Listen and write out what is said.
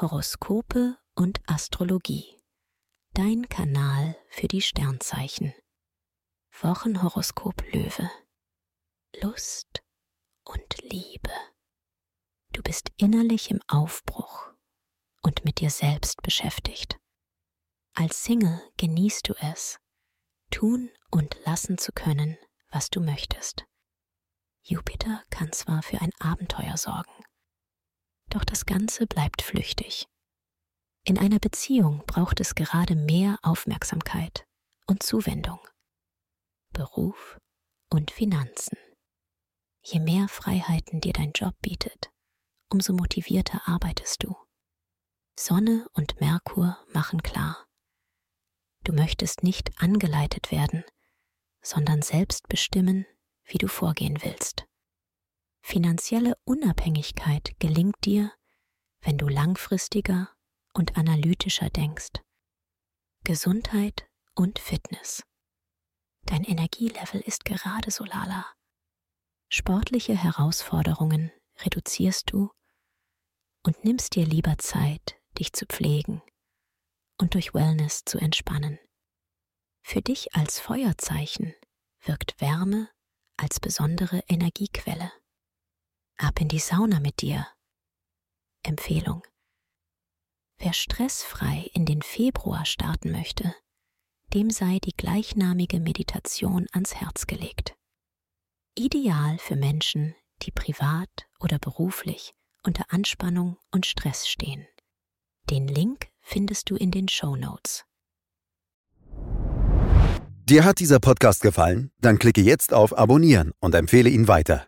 Horoskope und Astrologie. Dein Kanal für die Sternzeichen. Wochenhoroskop Löwe. Lust und Liebe. Du bist innerlich im Aufbruch und mit dir selbst beschäftigt. Als Single genießt du es, tun und lassen zu können, was du möchtest. Jupiter kann zwar für ein Abenteuer sorgen, doch das Ganze bleibt flüchtig. In einer Beziehung braucht es gerade mehr Aufmerksamkeit und Zuwendung. Beruf und Finanzen. Je mehr Freiheiten dir dein Job bietet, umso motivierter arbeitest du. Sonne und Merkur machen klar. Du möchtest nicht angeleitet werden, sondern selbst bestimmen, wie du vorgehen willst. Finanzielle Unabhängigkeit gelingt dir, wenn du langfristiger und analytischer denkst. Gesundheit und Fitness. Dein Energielevel ist gerade so lala. Sportliche Herausforderungen reduzierst du und nimmst dir lieber Zeit, dich zu pflegen und durch Wellness zu entspannen. Für dich als Feuerzeichen wirkt Wärme als besondere Energiequelle. Ab in die Sauna mit dir. Empfehlung. Wer stressfrei in den Februar starten möchte, dem sei die gleichnamige Meditation ans Herz gelegt. Ideal für Menschen, die privat oder beruflich unter Anspannung und Stress stehen. Den Link findest du in den Show Notes. Dir hat dieser Podcast gefallen? Dann klicke jetzt auf Abonnieren und empfehle ihn weiter.